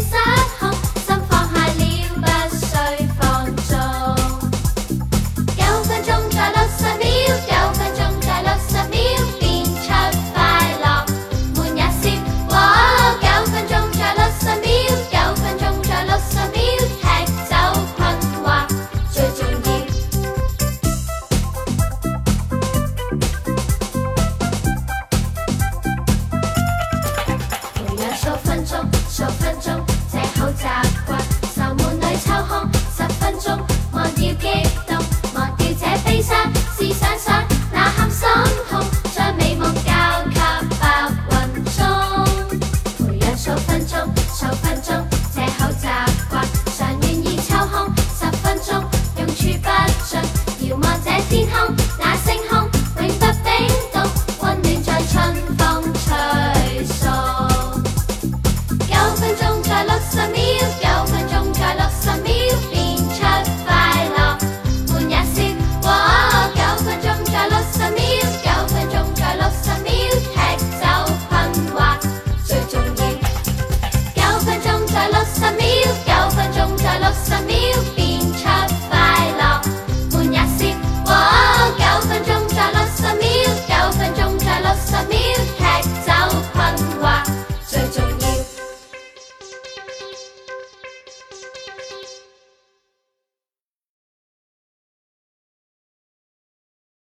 se.